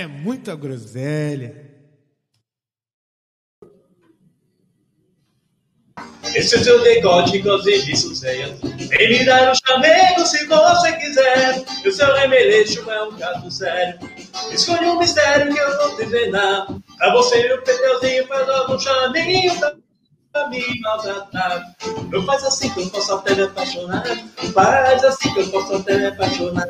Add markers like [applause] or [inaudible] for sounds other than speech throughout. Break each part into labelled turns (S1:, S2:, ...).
S1: É, muita groselha.
S2: Esse é o seu decote serviços velhos. Vem me dar um chamego se você quiser. E o seu remeleixo é um caso sério. Escolhe um mistério que eu vou te envenar. Pra você e o Peteuzinho faz logo um chaminho me maltratar. Não faz assim que eu posso até me apaixonar. Faz assim que eu posso até me apaixonar.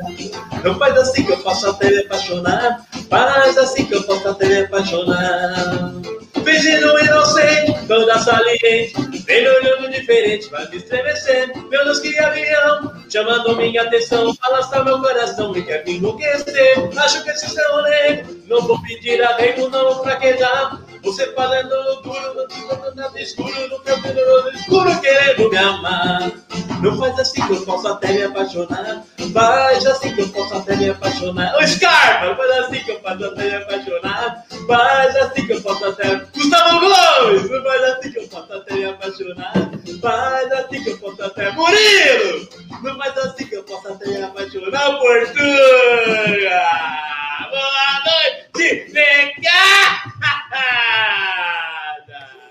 S2: Não faz assim que eu posso até me apaixonar. Faz assim que eu posso até me apaixonar. Fingindo inocente, toda saliente, vem olhando diferente, vai me estremecendo. Meu Deus, que avião, chamando minha atenção, balança meu coração e quer me enlouquecer. Acho que esse seu rolê, não vou pedir arrego, não fraquejar. Você falando duro, no nada escuro, no poderoso escuro, querendo me amar. Não faz assim que eu posso até me apaixonar. Faz assim que eu posso até me apaixonar. Ô Scarpa, faz assim que eu posso até me apaixonar. Faz assim que eu posso até. Gustavo apaixonar. Faz assim que eu posso até. Murilo, não faz assim que eu posso até apaixonar. Portuga, boa noite, negada. [laughs]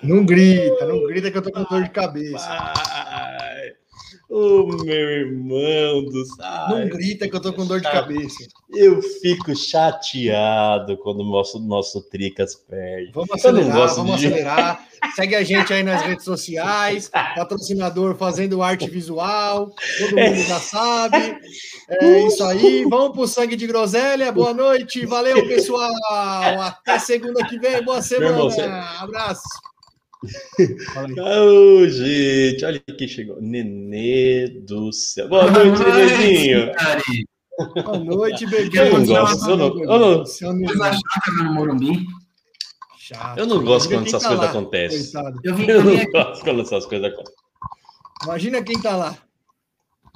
S3: Não grita, não grita que eu tô com dor de cabeça.
S2: Ô, meu irmão do céu.
S3: Não grita que eu tô com dor de cabeça.
S2: Eu fico chateado quando o nosso, nosso Tricas perde.
S3: Vamos acelerar, vamos
S2: de-
S3: acelerar. [laughs] Segue a gente aí nas redes sociais, patrocinador fazendo arte visual, todo mundo já sabe. É isso aí. Vamos pro sangue de groselha. Boa noite, valeu pessoal. Até segunda que vem. Boa semana.
S2: irmão, você-
S3: Abraço. Fala aí. [laughs]
S2: Ô, gente, olha quem chegou. Nenê do céu. Boa noite, Nenezinho.
S3: Boa noite, bebê.
S2: Eu não gosto, eu não- eu.
S3: Chato.
S2: Eu não gosto quando essas
S3: tá
S2: coisas acontecem.
S4: Eu
S2: não gosto quando essas coisas acontecem.
S3: Imagina quem tá lá.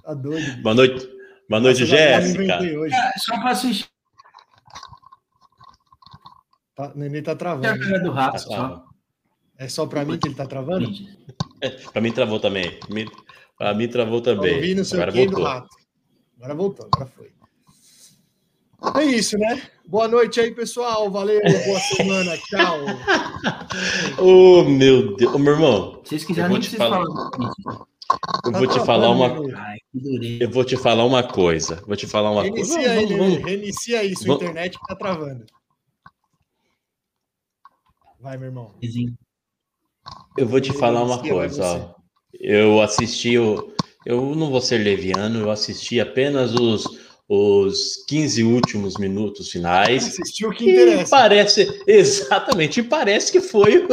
S3: Tá doido. bicho.
S2: Boa noite. Boa noite, Jéssica.
S4: É, Só pra assistir
S3: Tá, o neném tá
S4: a
S3: travando.
S4: cara do rato.
S2: Ah,
S4: Só.
S2: Tá.
S3: É só pra mim que ele tá travando? [laughs]
S2: Pra mim travou também. Pra mim travou
S3: Tá
S2: também.
S3: seu
S2: Agora
S3: do
S2: voltou.
S3: rato. Agora voltou, agora foi. É isso, né? Boa noite aí, pessoal. Valeu, boa [laughs] semana. Tchau. [laughs]
S2: Ô, meu Deus. Ô, meu irmão,
S4: vocês
S2: Eu
S4: quiserem,
S2: vou
S4: nem
S2: te
S4: preciso
S2: falar.
S4: falar. do
S2: eu
S3: Tá
S2: vou te
S3: travando,
S2: falar uma.
S4: Ai.
S2: Eu vou te falar uma coisa. Vou te falar uma coisa.
S3: Reinicia aí,
S2: Vamos-
S3: neném.
S2: vamos-
S3: Reinicia aí, sua
S2: Vamos-
S3: internet que tá travando. Vai, meu irmão.
S2: Eu vou te falar uma coisa, ó. Eu assisti o. Eu não vou ser leviano, eu assisti apenas os, os 15 últimos minutos finais.
S3: Assistiu o que interessa.
S2: parece, exatamente, parece que foi o,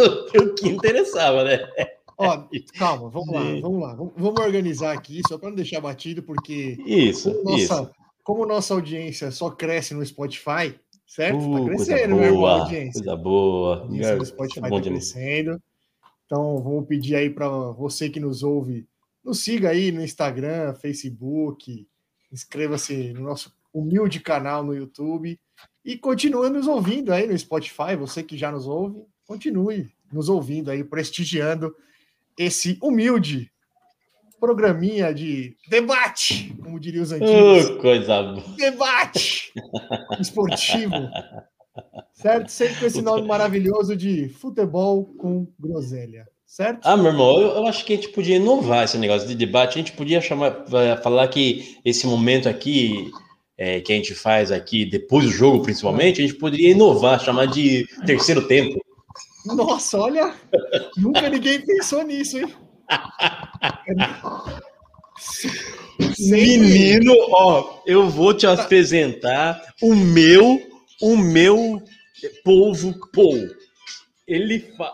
S2: o que interessava, né?
S3: Ó, calma, vamos lá, vamos lá. Vamos organizar aqui, só para não deixar batido, porque
S2: Isso,
S3: como
S2: isso.
S3: nossa, como nossa audiência só cresce no Spotify, certo?
S2: Uh,
S3: tá crescendo, meu irmão,
S2: boa,
S3: audiência.
S2: coisa boa. Isso
S3: Spotify
S2: é bom
S3: está
S2: demais.
S3: crescendo. Então, vamos pedir aí para você que nos ouve, nos siga aí no Instagram, Facebook, inscreva-se no nosso humilde canal no YouTube e continue nos ouvindo aí no Spotify. Você que já nos ouve, continue nos ouvindo aí, prestigiando esse humilde programinha de debate, como diriam os antigos
S2: Uh, coisa boa.
S3: debate esportivo. [laughs] Certo? Sempre com esse nome maravilhoso de futebol com groselha. Certo?
S2: Ah, meu irmão, eu, eu acho que a gente podia inovar esse negócio de debate. A gente podia chamar, falar que esse momento aqui eh, que a gente faz aqui depois do jogo, principalmente, a gente poderia inovar, chamar de terceiro tempo.
S3: Nossa, olha, nunca ninguém pensou nisso, hein?
S2: Menino, ó, eu vou te apresentar o meu, o meu povo Pou. Ele fa...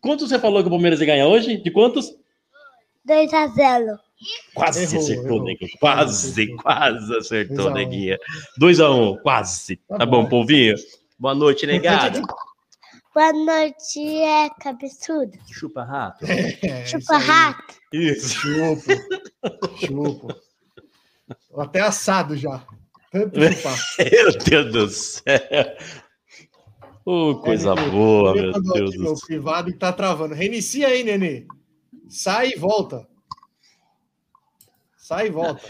S2: Quantos você falou que o Palmeiras ia ganhar hoje? De quantos?
S5: 2 a 0.
S2: Quase
S3: Errou,
S2: acertou,
S3: errou.
S2: neguinho. Quase,
S3: Acertou.
S2: quase acertou,
S3: Dois a um.
S2: neguinha. 2x1, quase. Tá,
S3: Tá
S2: bom,
S3: bom.
S2: povinho? Boa noite, negado.
S5: Boa noite, é cabeçudo.
S2: Chupa rato.
S3: É, isso
S5: Chupa
S3: aí.
S5: rato.
S2: Isso.
S3: Chupo. Chupo. Tô até assado já. [laughs]
S2: Meu Deus do céu. Ô, coisa
S3: Nenê,
S2: boa, meu
S3: mandou
S2: Deus do céu.
S3: privado e tá travando. Reinicia aí, Nenê. Sai e volta. Sai e volta.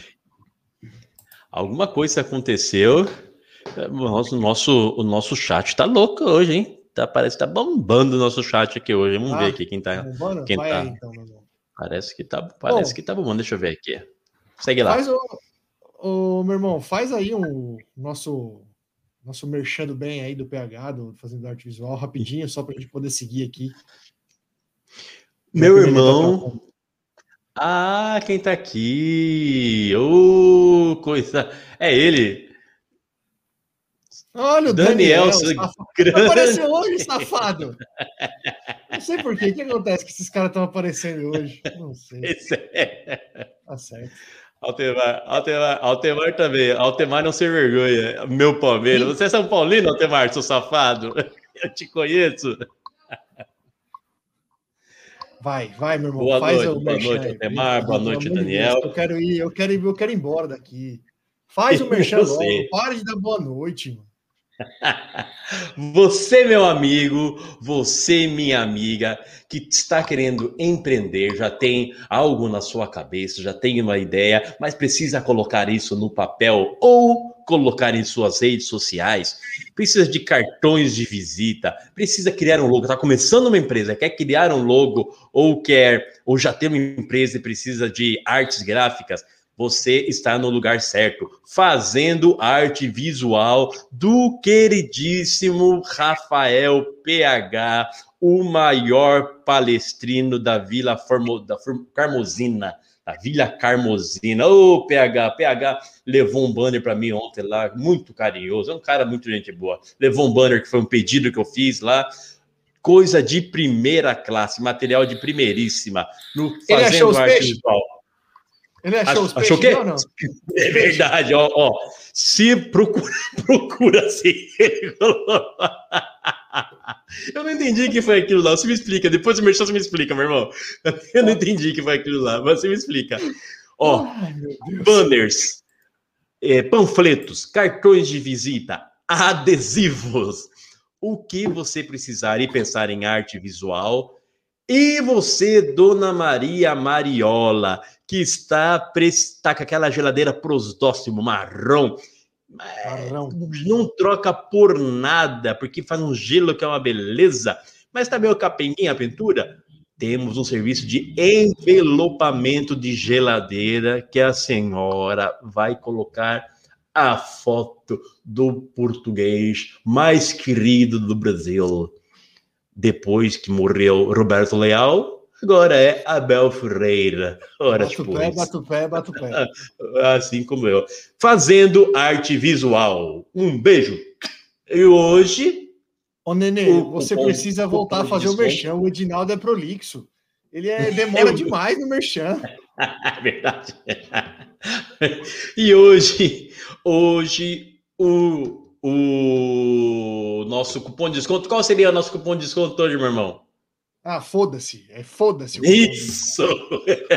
S2: Alguma coisa aconteceu. O nosso, nosso, o nosso chat tá louco hoje, hein? Tá, parece que tá bombando o nosso chat aqui hoje. Vamos
S3: Ah,
S2: ver aqui quem tá. Quem
S3: Vai
S2: tá?
S3: aí, então.
S2: Parece que tá, parece
S3: Bom.
S2: que tá bombando. Deixa eu ver aqui. Segue lá.
S3: Faz o, o- meu irmão, faz aí um nosso nosso merchando bem aí do PH, do Fazendo Arte Visual, rapidinho, só pra gente poder seguir aqui.
S2: Meu
S3: tá
S2: irmão. Ah, quem tá aqui? Ô, coisa. É ele.
S3: Olha o
S2: Daniel,
S3: Daniel,
S2: grande.
S3: Apareceu hoje, safado. Não sei por quê. O que acontece que esses caras estão aparecendo hoje? Não sei. [laughs]
S2: Esse é-
S3: Tá certo.
S2: Altemar, Altemar, Altemar também. Altemar não se vergonha. Meu Palmeiras. Você é São Paulino, Altemar, seu safado? [laughs] Eu te conheço.
S3: Vai, vai, meu irmão.
S2: Boa
S3: faz
S2: noite, boa
S3: merchan
S2: noite. Altemar, boa
S3: Pelo
S2: noite, Daniel.
S3: Deus, eu quero ir, eu quero ir, eu quero ir embora daqui. Faz o [laughs] merchan logo. Para de dar boa noite, mano. [laughs]
S2: Você, meu amigo, você, minha amiga, que está querendo empreender, já tem algo na sua cabeça, já tem uma ideia, mas precisa colocar isso no papel ou colocar em suas redes sociais, precisa de cartões de visita, precisa criar um logo, está começando uma empresa, quer criar um logo ou quer ou já tem uma empresa e precisa de artes gráficas, você está no lugar certo, fazendo arte visual do queridíssimo Rafael PH, o maior palestrino da Vila Formo, da Carmosina, da Vila Carmosina. Ô, PH, PH levou um banner para mim ontem lá, muito carinhoso, é um cara muito gente boa. Levou um banner que foi um pedido que eu fiz lá. Coisa de primeira classe, material de primeiríssima. No
S3: Ele achou os
S2: Fazendo Arte
S3: peixes?
S2: Visual.
S3: Ele achou os
S2: Achou
S3: peixes ou não?
S2: É verdade, ó, ó. Se procura, [laughs] procura assim. Eu não entendi o que foi aquilo lá. Você me explica. Depois do merchan, você me explica, meu irmão. Eu não entendi o que foi aquilo lá, mas você me explica. Ó,
S3: Ai,
S2: banners, é, panfletos, cartões de visita, adesivos. O que você precisar e pensar em arte visual. E você, Dona Maria Mariola, que está, pre- está com aquela geladeira prosdóximo marrom,
S3: Marrão.
S2: não troca por nada, porque faz um gelo que é uma beleza. Mas também o capenguinha, a pintura, temos um serviço de envelopamento de geladeira que a senhora vai colocar a foto do português mais querido do Brasil. Depois que morreu Roberto Leal, agora é Abel Ferreira. Ora,
S3: o
S2: pois
S3: pé, bata o pé, bata o pé. [laughs]
S2: assim como eu, fazendo arte visual. Um beijo. E hoje,
S3: Ô, Nenê,
S2: O
S3: você
S2: cupom-
S3: precisa voltar a fazer o merchan. O Edinaldo é prolixo. Ele é, [laughs] demora demais no merchan.
S2: é [laughs] verdade. E hoje, hoje o, o nosso cupom de desconto, qual seria o nosso cupom de desconto hoje, meu irmão?
S3: Ah, foda-se. É foda-se. o.
S2: Isso!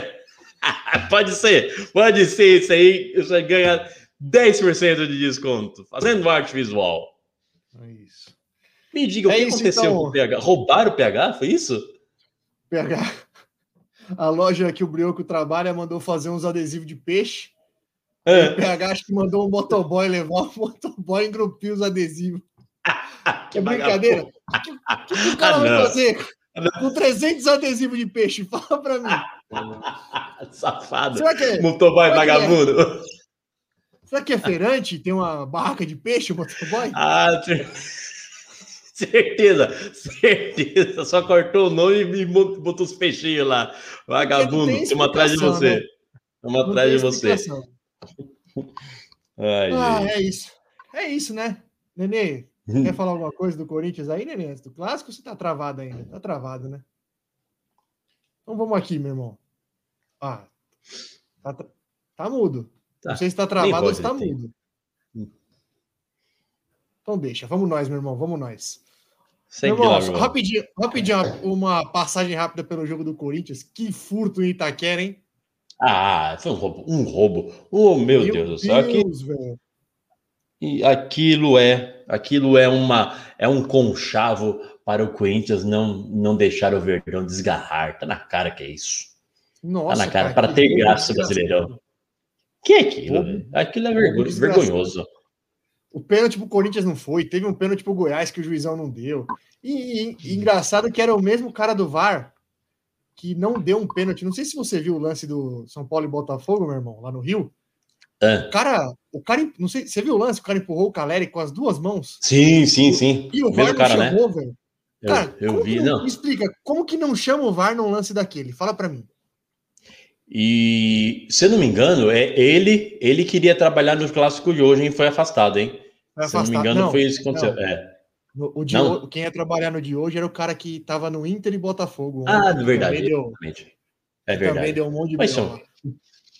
S2: [laughs] pode ser, pode ser isso aí, você ganha 10% de desconto, fazendo arte visual.
S3: É isso.
S2: Me diga, o
S3: É
S2: que
S3: isso,
S2: aconteceu
S3: então.
S2: com o PH? Roubaram o PH? Foi isso?
S3: PH. [laughs] A loja que o Brioco trabalha mandou fazer uns adesivos de peixe. O
S2: É.
S3: PH acho que mandou um motoboy levar o motoboy engrupir os adesivos. [laughs]
S2: Que
S3: É brincadeira? O que, que o cara
S2: Ah,
S3: vai fazer com 300 adesivos de peixe? Fala pra mim. [laughs]
S2: Safado.
S3: Será que é,
S2: Motoboy
S3: é?
S2: vagabundo.
S3: será que é feirante? Tem uma barraca de peixe, o motoboy?
S2: Ah, cer- certeza, certeza. Só cortou o nome e bot- botou os peixinhos lá. Vagabundo, estamos atrás de você.
S3: né?
S2: Estamos
S3: Não
S2: atrás de você. Ai,
S3: Ah, é isso. É isso, né? Nenê, quer falar alguma coisa do Corinthians aí, Nenê? Antes do clássico ou você tá travado ainda? Tá travado, né? Então vamos aqui, meu irmão. Ah, tá, tá mudo.
S2: Tá.
S3: Não sei se tá travado ou se tá mudo. Então deixa. Vamos nós, meu irmão. Vamos nós. Meu irmão,
S2: lá,
S3: rapidinho, rapidinho, uma passagem rápida pelo jogo do Corinthians. Que furto em Itaquera, hein?
S2: Ah, foi um roubo. Um roubo. Oh, meu, Deus do céu.
S3: Deus, velho.
S2: E aquilo é, aquilo é uma é um conchavo para o Corinthians não não deixar o Verdão desgarrar. Tá na cara que é isso.
S3: Nossa,
S2: Tá na cara, para
S3: que
S2: ter graça. Brasileirão. Que é aquilo? Velho? Aquilo é vergo- vergonhoso.
S3: O pênalti pro Corinthians não foi, teve um pênalti pro Goiás que o juizão não deu. E, e- e engraçado que era o mesmo cara do VAR que não deu um pênalti. Não sei se você viu o lance do São Paulo e Botafogo, meu irmão, lá no Rio.
S2: Ah,
S3: O cara, o cara, não sei, você viu o lance? O cara empurrou o Caleri com as duas mãos.
S2: sim, sim, sim.
S3: E o VAR não
S2: cara, né?
S3: chamou, velho.
S2: Eu,
S3: Cara,
S2: eu vi, não.
S3: Me explica, como que não chama o VAR num lance daquele? Fala pra mim.
S2: E se eu não me engano, é ele, ele queria trabalhar no clássico de hoje, hein? Foi afastado, hein?
S3: Vai
S2: Se eu não me engano, foi isso que aconteceu.
S3: não.
S2: É.
S3: O de
S2: Não.
S3: quem ia trabalhar no de hoje era o cara que tava no Inter e Botafogo.
S2: Ah,
S3: ontem,
S2: de verdade.
S3: Também deu.
S2: É
S3: também
S2: verdade.
S3: deu um monte de
S2: Mas são-.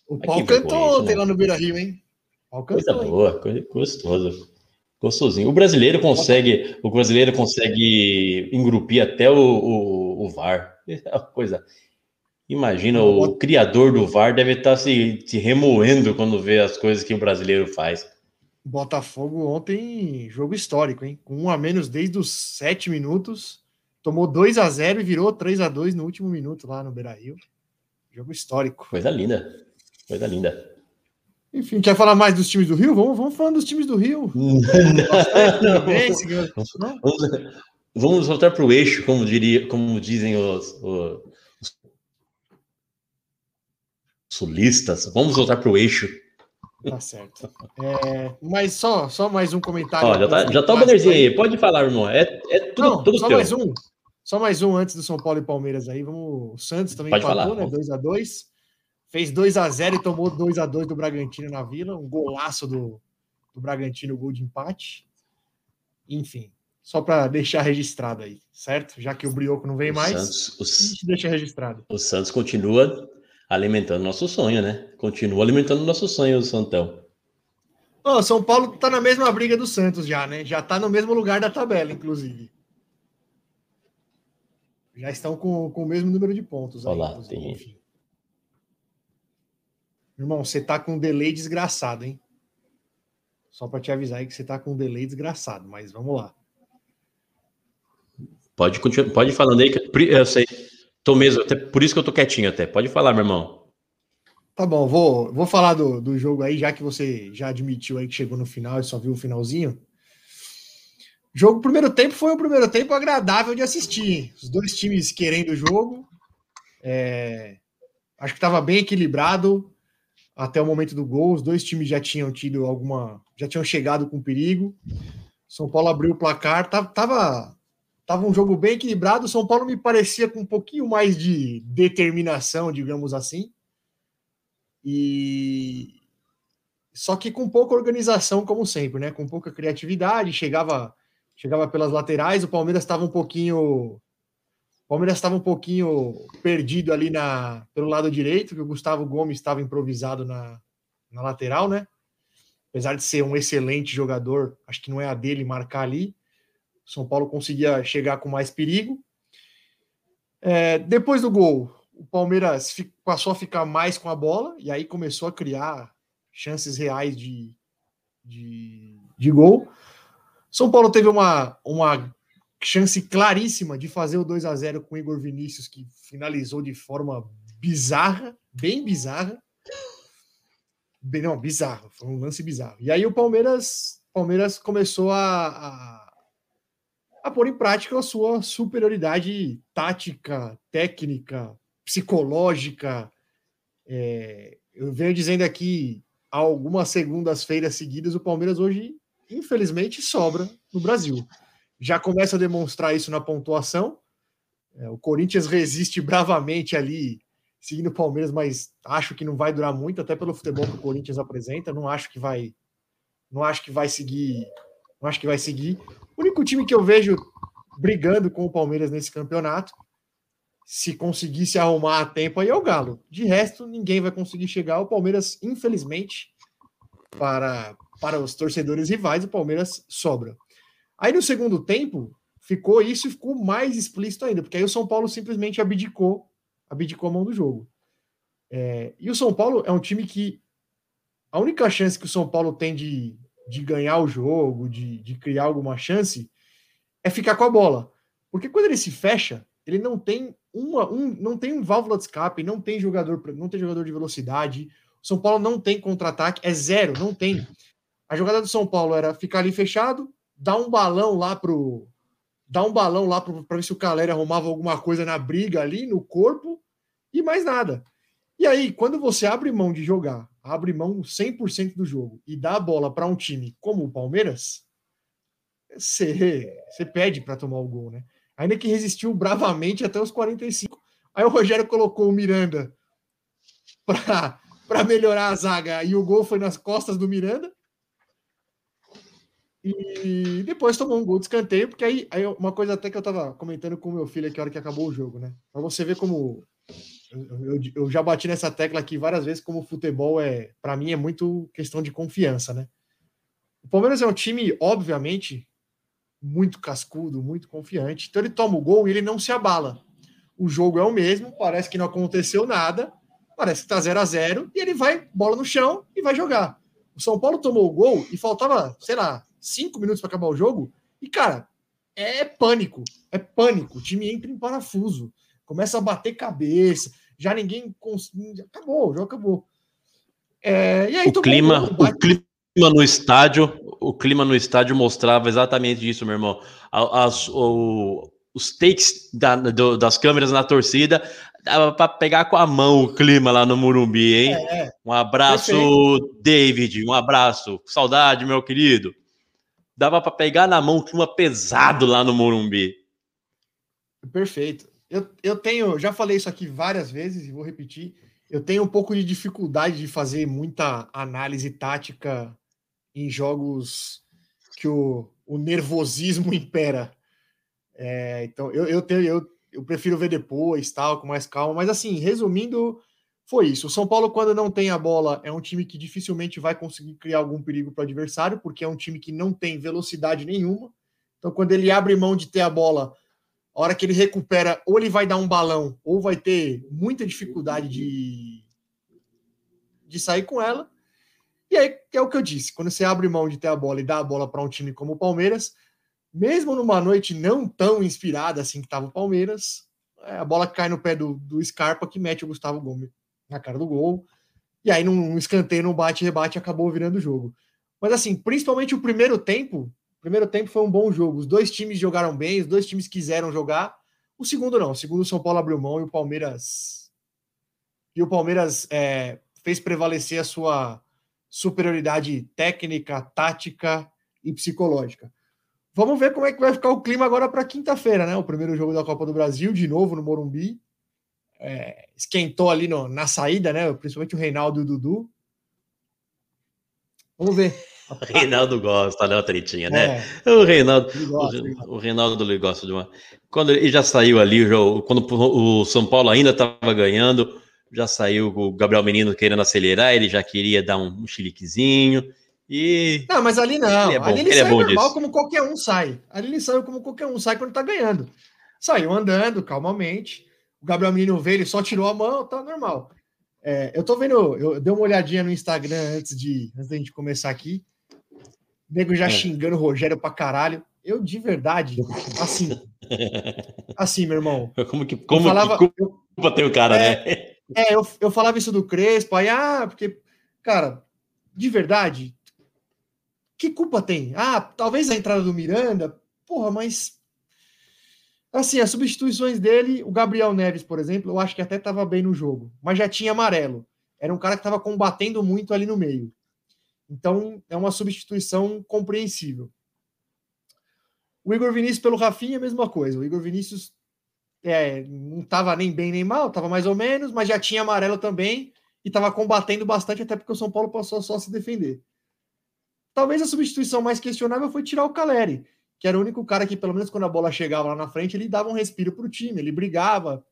S3: O
S2: Mas
S3: pau cantou ontem lá no Beira Rio, hein? Pau
S2: Coisa
S3: cantou, hein?
S2: boa, coisa gostoso. Gostosinho. O brasileiro consegue, o brasileiro consegue engrupir até o, o, o VAR. [laughs] É uma coisa. Imagina, o criador do VAR deve estar se, se remoendo quando vê as coisas que o brasileiro faz.
S3: Botafogo ontem, jogo histórico, hein? Com um a menos desde os sete minutos. Tomou 2 a 0 e virou 3 a 2 no último minuto lá no Beira Rio. Jogo histórico.
S2: Coisa linda. Coisa linda.
S3: Enfim, quer falar mais dos times do Rio? Vamos, vamos falando dos times do Rio. [laughs]
S2: Não.
S3: Não?
S2: Vamos, vamos voltar para o eixo, como, diria, como dizem os, os- os sulistas. Vamos voltar para o eixo.
S3: Tá certo. É, mas só, só mais um comentário.
S2: Ó, já tá, já tá o bannerzinho aí. Pode falar, irmão. É, é tudo,
S3: Não,
S2: tudo
S3: só
S2: teu.
S3: mais um. Só mais um antes do São Paulo e Palmeiras aí. Vamos, o Santos também
S2: Pode
S3: empatou,
S2: falar.
S3: né? 2 a 2 Fez 2 a 0 e tomou 2 a 2 do Bragantino na Vila. Um golaço do, do Bragantino, gol de empate. Enfim, só para deixar registrado aí, certo? Já que o Brioco não vem
S2: O
S3: mais,
S2: Santos, o
S3: a
S2: S-
S3: gente deixa registrado.
S2: o Santos continua alimentando nosso sonho, né? Continua alimentando nosso sonho, o Santão.
S3: Ó, São Paulo tá na mesma briga do Santos já, né? Já tá no mesmo lugar da tabela, inclusive. Já estão com, com o mesmo número de pontos. aí,
S2: Olha lá, tem-.
S3: Irmão, você tá com um delay desgraçado, hein? Só para te avisar aí que você tá com um delay desgraçado, mas vamos lá.
S2: Pode continuar, pode ir falando aí, que eu sei. Tô mesmo, até, por isso que eu tô quietinho até. Pode falar, meu irmão.
S3: Tá bom, vou, vou falar do, do jogo aí, já que você já admitiu aí que chegou no final e só viu o finalzinho. Jogo, primeiro tempo foi um primeiro tempo agradável de assistir. Os dois times querendo o jogo. É, acho que estava bem equilibrado até o momento do gol. Os dois times já tinham tido alguma. já tinham chegado com perigo. São Paulo abriu o placar. Tava, tava, tava um jogo bem equilibrado. São Paulo me parecia com um pouquinho mais de determinação, digamos assim. E só que com pouca organização, como sempre, né? Com pouca criatividade, chegava chegava pelas laterais, o Palmeiras estava um pouquinho o Palmeiras estava um pouquinho perdido ali na pelo lado direito, que o Gustavo Gomes estava improvisado na, na lateral, né? Apesar de ser um excelente jogador, acho que não é a dele marcar ali. São Paulo conseguia chegar com mais perigo. É, depois do gol, o Palmeiras passou a ficar mais com a bola e aí começou a criar chances reais de, de, de gol. São Paulo teve uma, uma chance claríssima de fazer o 2 a 0 com Igor Vinícius, que finalizou de forma bizarra, bem bizarra. Bem, não, bizarro, foi um lance bizarro. E aí o Palmeiras, Palmeiras começou a, a, a pôr em prática a sua superioridade tática, técnica, psicológica. É, eu venho dizendo aqui algumas segundas-feiras seguidas, o Palmeiras hoje, infelizmente, sobra no Brasil. Já começa a demonstrar isso na pontuação. É, o Corinthians resiste bravamente ali, seguindo o Palmeiras, mas acho que não vai durar muito, até pelo futebol que o Corinthians apresenta. Não acho que vai, não acho que vai seguir, não acho que vai seguir. O único time que eu vejo brigando com o Palmeiras nesse campeonato se conseguir se arrumar a tempo aí é o Galo. De resto, ninguém vai conseguir chegar. O Palmeiras, infelizmente, para, para os torcedores rivais, o Palmeiras sobra. Aí no segundo tempo, ficou isso e ficou mais explícito ainda, porque aí o São Paulo simplesmente abdicou, abdicou a mão do jogo. É, e o São Paulo é um time que a única chance que o São Paulo tem de, de ganhar o jogo, de, de criar alguma chance, é ficar com a bola. Porque quando ele se fecha, ele não tem uma, um, não tem um válvula de escape, não tem jogador, não tem jogador de velocidade. O São Paulo não tem contra-ataque, é zero, não tem. A jogada do São Paulo era ficar ali fechado, dar um balão lá pro dar um balão lá para ver se o Caleri arrumava alguma coisa na briga ali no corpo e mais nada. E aí, quando você abre mão de jogar, abre mão 100% do jogo e dá a bola para um time como o Palmeiras, você, você pede para tomar o gol, né? Ainda que resistiu bravamente até os 45. Aí o Rogério colocou o Miranda para melhorar a zaga e o gol foi nas costas do Miranda. E depois tomou um gol de escanteio, porque aí, aí uma coisa até que eu tava comentando com meu filho aqui a hora que acabou o jogo, né? Para você ver como eu, eu, já bati nessa tecla aqui várias vezes, como o futebol é, para mim, é muito questão de confiança, né? O Palmeiras é um time, obviamente, muito cascudo, muito confiante. Então ele toma o gol e ele não se abala. O jogo é o mesmo, parece que não aconteceu nada, parece que tá 0 a 0 e ele vai bola no chão e vai jogar. O São Paulo tomou o gol e faltava, sei lá, cinco minutos para acabar o jogo, e, cara, é pânico. É pânico. O time entra em parafuso. Começa a bater cabeça. Já ninguém. Cons... Acabou, o jogo acabou.
S2: É, e aí, o clima, mundo, o clima no estádio, o clima no estádio mostrava exatamente isso, meu irmão. As, o, os takes da, do, das câmeras na torcida dava para pegar com a mão o clima lá no Murumbi, hein? É, um abraço, perfeito. David. Um abraço. Saudade, meu querido dava para pegar na mão, clima pesado lá no Morumbi.
S3: Perfeito. Eu, eu tenho, já falei isso aqui várias vezes e vou repetir. Eu tenho um pouco de dificuldade de fazer muita análise tática em jogos que o, o nervosismo [laughs] impera. É, então, eu, eu, tenho, eu, eu prefiro ver depois, tal, com mais calma. Mas, assim, resumindo, foi isso. O São Paulo, quando não tem a bola, é um time que dificilmente vai conseguir criar algum perigo para o adversário, porque é um time que não tem velocidade nenhuma. Então, quando ele abre mão de ter a bola, hora que ele recupera, ou ele vai dar um balão, ou vai ter muita dificuldade de, de sair com ela. E aí é o que eu disse: quando você abre mão de ter a bola e dá a bola para um time como o Palmeiras, mesmo numa noite não tão inspirada assim que estava o Palmeiras, é, a bola cai no pé do, do Scarpa que mete o Gustavo Gomes na cara do gol. E aí, num escanteio, no bate-rebate, acabou virando o jogo. Mas, assim, principalmente o primeiro tempo, primeiro tempo foi um bom jogo. Os dois times jogaram bem, os dois times quiseram jogar. O segundo não. O segundo, o São Paulo abriu mão e o Palmeiras. E o Palmeiras é, fez prevalecer a sua superioridade técnica, tática e psicológica. Vamos ver como é que vai ficar o clima agora para quinta-feira, né? O primeiro jogo da Copa do Brasil, de novo no Morumbi é, esquentou ali no, na saída, né? Principalmente o Reinaldo e o Dudu. Vamos ver.
S2: O Reinaldo gosta, né, Tritinha, né? É. O Reinaldo, gosta, o, o, Reinaldo ele gosta de uma. Quando ele já saiu ali, quando o São Paulo ainda estava ganhando, já saiu o Gabriel Menino querendo acelerar, ele já queria dar um, um chiliquezinho. E.
S3: Não, mas ali não. Ele é bom, ali ele, ele sai é normal disso. como qualquer um sai. Ali ele saiu como qualquer um sai quando tá ganhando. Saiu andando calmamente o Gabriel Menino veio, ele só tirou a mão, tá normal. É, eu tô vendo, eu dei uma olhadinha no Instagram antes de antes da gente começar aqui. Nego já é. xingando o Rogério pra caralho. Eu, de verdade, assim. [laughs] assim, meu irmão.
S2: Como que, como falava, que culpa tem o cara,
S3: é,
S2: né?
S3: É, eu, eu falava isso do Crespo, aí, ah, porque, cara, de verdade, que culpa tem? Ah, talvez a entrada do Miranda, porra, mas Assim, as substituições dele, o Gabriel Neves, por exemplo, eu acho que até estava bem no jogo, mas já tinha amarelo. Era um cara que estava combatendo muito ali no meio. Então, é uma substituição compreensível. O Igor Vinícius pelo Rafinha, a mesma coisa. O Igor Vinícius é, não estava nem bem nem mal, estava mais ou menos, mas já tinha amarelo também e estava combatendo bastante, até porque o São Paulo passou só se defender. Talvez a substituição mais questionável foi tirar o Caleri que era o único cara que, pelo menos quando a bola chegava lá na frente, ele dava um respiro para o time, ele brigava.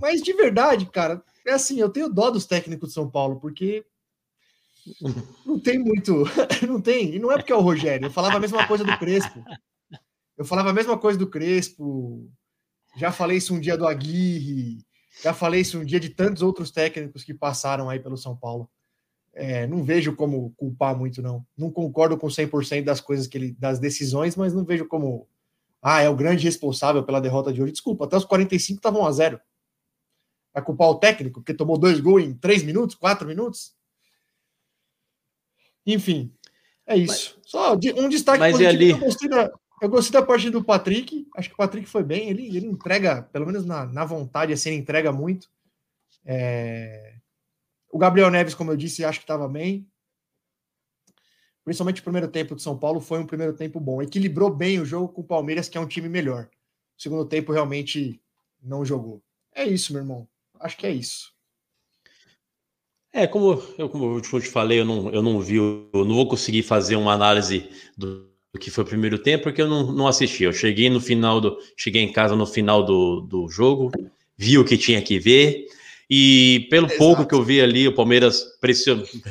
S3: Mas de verdade, cara, é assim, eu tenho dó dos técnicos de São Paulo, porque não tem muito. [laughs] Não tem. E não é porque é o Rogério. Eu falava a mesma coisa do Crespo. Eu falava a mesma coisa do Crespo. Já falei isso um dia do Aguirre. Já falei isso um dia de tantos outros técnicos que passaram aí pelo São Paulo. É, não vejo como culpar muito, não. Não concordo com 100% das coisas que ele, das decisões, mas não vejo como. Ah, é o grande responsável pela derrota de hoje. Desculpa, até os 45 estavam a zero. Vai culpar o técnico, porque tomou dois gols em três minutos, quatro minutos? Enfim, é isso. Mas, Só um destaque
S2: mas positivo. Ali...
S3: Eu, gostei da, eu gostei da parte do Patrick. Acho que o Patrick foi bem. Ele, ele entrega, pelo menos na, na vontade, assim, ele entrega muito. É... O Gabriel Neves, como eu disse, acho que estava bem. Principalmente o primeiro tempo de São Paulo foi um primeiro tempo bom. Equilibrou bem o jogo com o Palmeiras, que é um time melhor. O segundo tempo realmente não jogou. É isso, meu irmão. Acho que é isso.
S2: É, como eu, como eu te falei, eu não, eu não vi, eu não vou conseguir fazer uma análise do, que foi o primeiro tempo, porque eu não, não assisti. Eu cheguei no final do. Cheguei em casa no final do, do jogo, vi o que tinha que ver, e pelo Exato. pouco que eu vi ali, o Palmeiras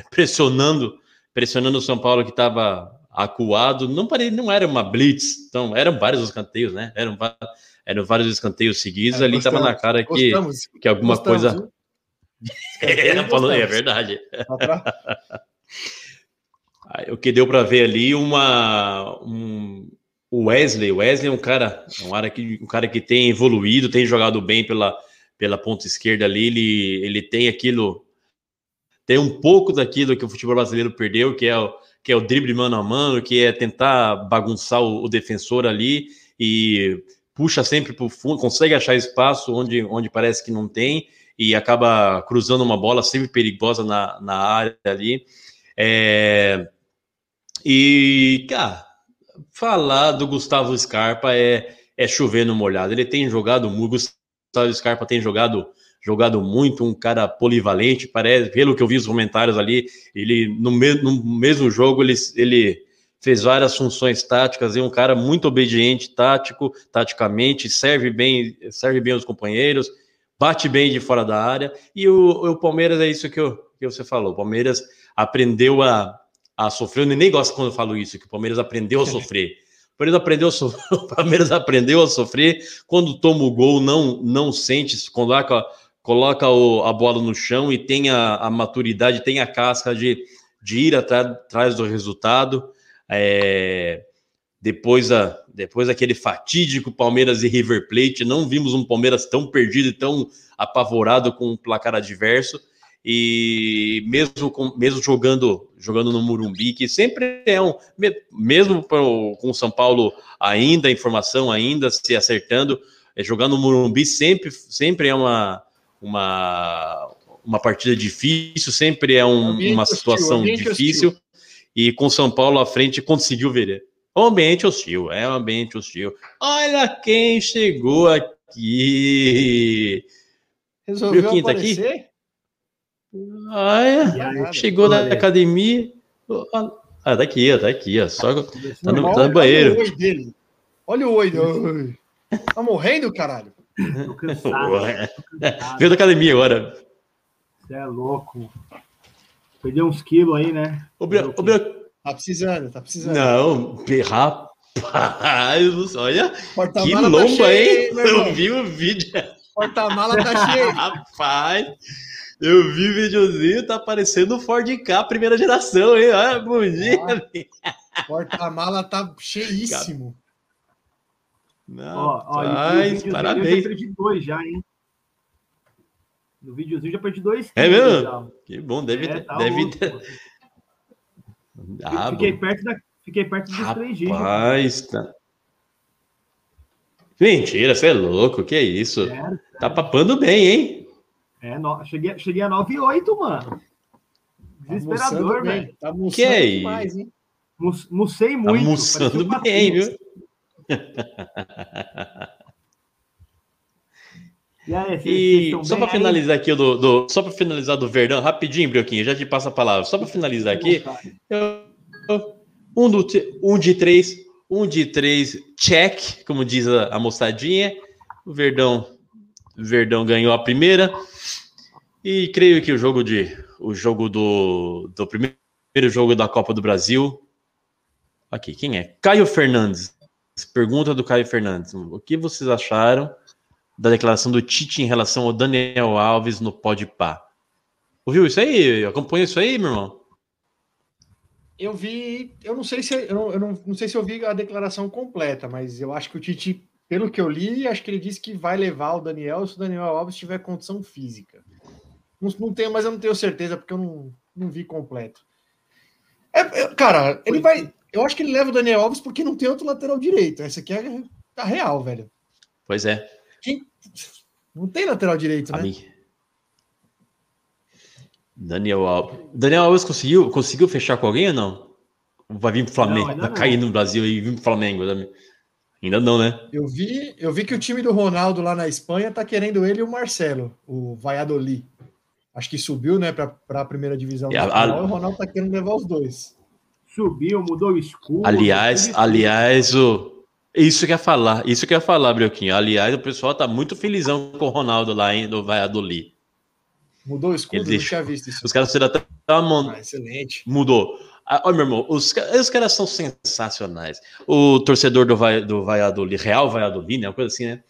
S2: pressionando, pressionando o São Paulo que estava acuado, não, parei, não era uma blitz, então eram vários escanteios, né? Eram, eram vários escanteios seguidos, é, ali estava na cara que, que alguma gostamos, coisa. [laughs] É, falou, é verdade. [laughs] o que deu para ver ali uma um, o Wesley, o Wesley é um cara, um cara que um cara que tem evoluído, tem jogado bem pela pela ponta esquerda ali, ele ele tem aquilo tem um pouco daquilo que o futebol brasileiro perdeu, que é o que é o drible mano a mano, que é tentar bagunçar o, o defensor ali e puxa sempre para o fundo, consegue achar espaço onde, onde parece que não tem e acaba cruzando uma bola sempre perigosa na, na área ali. É... E, cara, falar do Gustavo Scarpa é, é chover no molhado. Ele tem jogado muito, Gustavo Scarpa tem jogado jogado muito, um cara polivalente, parece, pelo que eu vi os comentários ali, ele no, me, no mesmo jogo ele, ele fez várias funções táticas, é um cara muito obediente, tático, taticamente, serve bem, serve bem os companheiros, bate bem de fora da área. E o, o Palmeiras é isso que, eu, que você falou. O Palmeiras aprendeu a, a sofrer. Eu nem gosto quando eu falo isso, que o Palmeiras aprendeu a sofrer. O Palmeiras aprendeu a sofrer, [laughs] o Palmeiras aprendeu a sofrer. Quando toma o gol, não, não sente, coloca, coloca o, a bola no chão e tem a, a maturidade, tem a casca de, de ir atrás do resultado. É, depois, a, depois daquele fatídico Palmeiras e River Plate, não vimos um Palmeiras tão perdido e tão apavorado com o um placar adverso. E mesmo, com, mesmo jogando jogando no Murumbi, que sempre é um. Mesmo pro, com o São Paulo ainda, informação ainda se acertando, é, jogar no Murumbi sempre, sempre é uma, uma, uma partida difícil, sempre é um, uma situação difícil. E com São Paulo à frente conseguiu ver um ambiente hostil, é um ambiente hostil. Olha quem chegou aqui.
S3: Resolveu Viu quem tá aqui?
S2: Olha, chegou da academia. Ah, tá aqui, tá aqui, ó. Só tá no, tá no banheiro.
S3: Olha o oi dele. Olha o oi dele. Tá morrendo, caralho? [laughs]
S2: Veio da academia agora.
S6: Você é louco. Perdeu uns quilos aí, né?
S2: Ô, Brio,
S3: Tá precisando, tá precisando.
S2: Não, rapaz, olha que tá lomba, tá hein? Eu vi o vídeo.
S3: Porta-mala tá [laughs] cheio.
S2: rapaz, eu vi o videozinho, tá parecendo o Ford K primeira geração, hein? Olha, bom dia.
S3: Porta-mala tá cheíssimo.
S6: Não, ó, ó, parabéns. Eu já perdi dois já, hein? No videozinho já perdi dois.
S2: É mesmo? Já. Que bom, deve, é, tá deve ter.
S6: Ah, fiquei, perto da, fiquei perto dos
S2: Rapaz, 3G. Rapaz, tá... Mentira, você é louco, que é isso? Tá papando bem, hein?
S6: É, no... cheguei, cheguei a 9,8, mano. Tá Desesperador, tá velho.
S2: Tá que é demais, hein?
S6: Mucei muito. Tá
S2: bem, viu? [laughs] E, aí, e só para finalizar aqui do, do só para finalizar do Verdão, rapidinho, Brioquinho, já te passo a palavra. Só para finalizar aqui, eu, um, do, um de três, um de três, check, como diz a, a moçadinha. O Verdão, Verdão ganhou a primeira e creio que o jogo de o jogo do, do primeiro jogo da Copa do Brasil. Aqui, quem é? Caio Fernandes. Pergunta do Caio Fernandes. O que vocês acharam da declaração do Tite em relação ao Daniel Alves no Podpah? Ouviu isso aí? Acompanha isso aí, meu irmão?
S3: Eu vi, eu não sei se eu, não, eu não, não, sei se eu vi a declaração completa, mas eu acho que o Tite, pelo que eu li, acho que ele disse que vai levar o Daniel se o Daniel Alves tiver condição física. Não, não tenho, mas eu não tenho certeza porque eu não, não vi completo. É, é, cara, ele vai. Eu acho que ele leva o Daniel Alves porque não tem outro lateral direito. Essa aqui é a real, velho.
S2: Pois é.
S3: Quem, não tem lateral direito, né?
S2: Daniel Alves. Daniel Alves conseguiu, conseguiu fechar com alguém ou não? Vai vir pro Flamengo, vai cair no Brasil e vir pro Flamengo. Ainda não, né?
S3: Eu vi, eu vi que o time do Ronaldo lá na Espanha tá querendo ele e o Marcelo, o Valladolid. Acho que subiu, né, para a primeira divisão.
S2: A, a,
S3: o Ronaldo tá querendo levar os dois.
S6: Subiu, mudou o escudo.
S2: Aliás, aliás, o isso que ia falar, isso que ia falar, Brioquinho. Aliás, o pessoal tá muito felizão com o Ronaldo lá em, no Valladolid.
S3: Mudou o escudo, Ele não tinha visto isso.
S2: Os caras fizeram até
S3: uma... ah, excelente.
S2: Mudou. Ah, olha, meu irmão, os, os caras são sensacionais. O torcedor do, vai, do Valladolid, Real Valladolid, né? Uma coisa assim, né?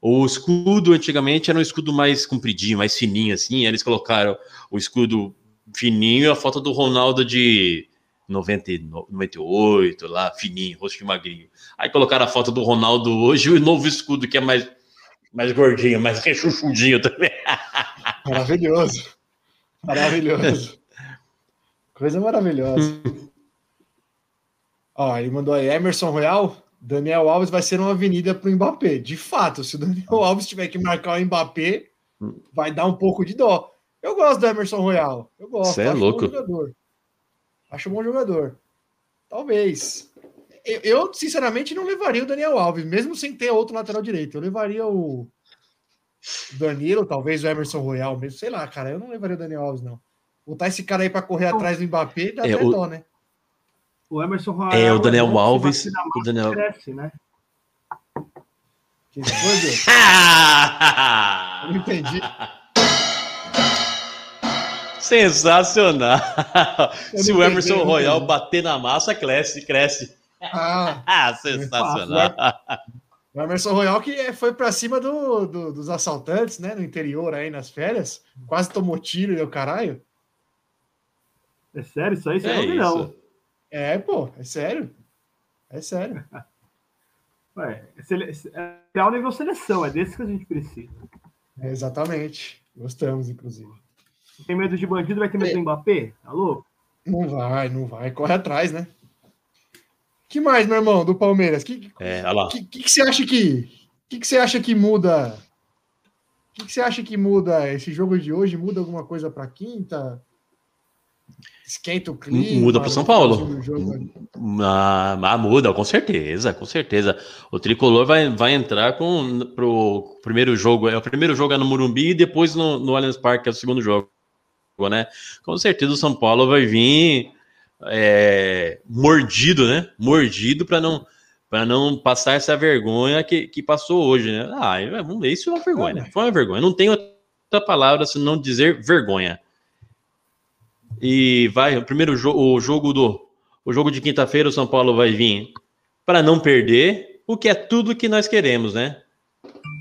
S2: O escudo antigamente era um escudo mais compridinho, mais fininho, assim. Eles colocaram o escudo fininho e a foto do Ronaldo de 90, 98, lá, fininho, rosto magrinho. Aí colocaram a foto do Ronaldo hoje e o novo escudo, que é mais, mais gordinho, mais rechuchudinho também. [laughs]
S3: Maravilhoso. Maravilhoso. Coisa maravilhosa. Ó, ele mandou aí, Emerson Royal, Daniel Alves vai ser uma avenida para o Mbappé. De fato, se o Daniel Alves tiver que marcar o Mbappé, vai dar um pouco de dó. Eu gosto do Emerson Royal. Eu gosto.
S2: Você é louco.
S3: Acho um bom jogador. Talvez. Eu, eu, sinceramente, não levaria o Daniel Alves, mesmo sem ter outro lateral direito. Eu levaria o Danilo, talvez o Emerson Royal mesmo. Sei lá, cara. Eu não levaria o Daniel Alves, não. Botar esse cara aí para correr atrás do Mbappé dá é, até o... dó, né?
S6: O Emerson Royal.
S2: É, o Daniel é Alves. O Daniel... Cresce, né?
S3: Que foi, [laughs] não entendi. [laughs]
S2: Sensacional. Se o Emerson Royal bater na massa, cresce, cresce. Ah, [laughs] ah sensacional.
S3: O Emerson Royal que foi para cima do, do, dos assaltantes, né? No interior aí nas férias. Quase tomou tiro e o caralho.
S6: É sério isso aí? Você é não
S3: É, pô, é sério. É sério. [laughs]
S6: Ué, é, é o nível seleção, é desse que a gente precisa.
S3: É, exatamente. Gostamos, inclusive.
S6: Tem medo de bandido, vai ter medo do Mbappé? Alô?
S3: Não vai, não vai. Corre atrás, né? que mais, meu irmão, do Palmeiras? Que,
S2: é,
S3: que, que, que você acha que. que, que você acha que muda? O que, que você acha que muda esse jogo de hoje? Muda alguma coisa para quinta? Esquenta o clima?
S2: Muda para São Paulo. Ah, ah, muda, com certeza, com certeza. O tricolor vai, vai entrar com pro primeiro jogo. É o primeiro jogo é no Murumbi e depois no, no Allianz Parque, é o segundo jogo né? Com certeza o São Paulo vai vir é, mordido, né? Mordido para não para não passar essa vergonha que, que passou hoje, né? Ah, vamos ver, isso é uma vergonha, né? Foi uma vergonha. Não tem outra palavra se não dizer vergonha. E vai, o primeiro jogo, o jogo do o jogo de quinta-feira, o São Paulo vai vir para não perder, o que é tudo que nós queremos, né?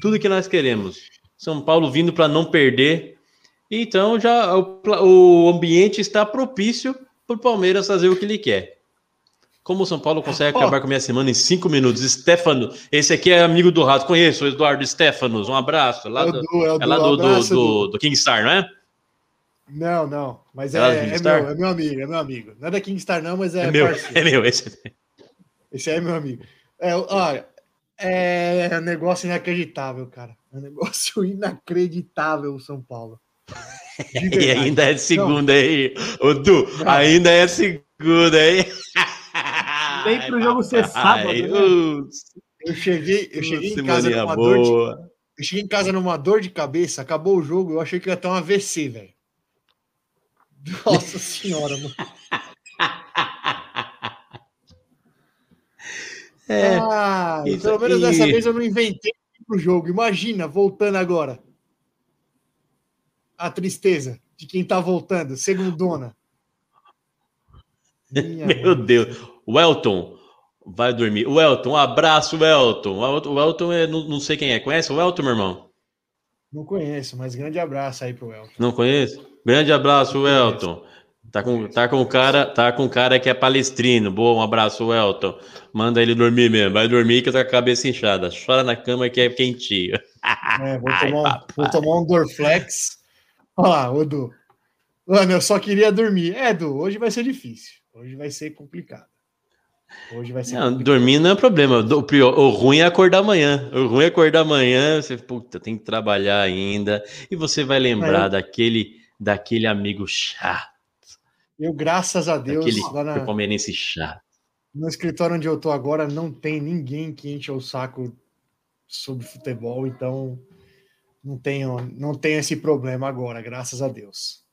S2: Tudo que nós queremos. São Paulo vindo para não perder então já o, o ambiente está propício para o Palmeiras fazer o que ele quer. Como o São Paulo consegue acabar com a minha semana em cinco minutos? Stefano, esse aqui é amigo do Rato, conheço o Eduardo Stefanos, um abraço. É lá do, é, é lá do, do, do, do Kingstar, não é?
S3: Não, não, mas é, é, é, meu, é meu amigo, é meu amigo. Não é da Kingstar, não, mas é,
S2: é meu, parceiro. É meu, esse.
S3: Esse é meu amigo. É, olha, é um negócio inacreditável, cara. É um negócio [laughs] inacreditável o São Paulo.
S2: E ainda é segunda aí. Ô, Du, ainda é segunda aí. [laughs]
S6: Nem pro jogo ser sábado. Ai, né?
S3: Eu cheguei, eu cheguei em casa numa boa. dor de, Eu cheguei em casa numa dor de cabeça, acabou o jogo, eu achei que ia ter um AVC, velho. [laughs] Nossa senhora, mano. É, ah, pelo menos dessa vez eu não inventei pro jogo. Imagina, voltando agora a tristeza de quem está voltando, segundona. [laughs]
S2: Meu Deus. O Elton vai dormir. O Elton, um abraço, Elton. O Elton é, não, não sei quem é. Conhece o Elton, meu irmão?
S3: Não conheço, mas grande abraço aí pro Elton.
S2: Não conheço? Grande abraço, Elton. Tá com, tá com cara, tá com cara que é palestrino. Boa, um abraço, Elton. Manda ele dormir mesmo. Vai dormir que tá com a cabeça inchada. Chora na cama que é quentinho.
S3: É, vou, [laughs] tomar, um, vou tomar um Dorflex. Olha lá, Edu. Mano, eu só queria dormir. É, Edu, hoje vai ser difícil. Hoje vai ser complicado. Hoje vai ser.
S2: Não, dormir não é problema. O, ruim é acordar amanhã. O ruim é acordar amanhã. Você, puta, tem que trabalhar ainda. E você vai lembrar daquele, daquele amigo chato.
S3: Eu, graças a Deus,
S2: daquele lá na, palmeirense chato.
S3: No escritório onde eu tô agora, não tem ninguém que enche o saco sobre futebol, então não tenho, não tenho esse problema agora, graças a Deus.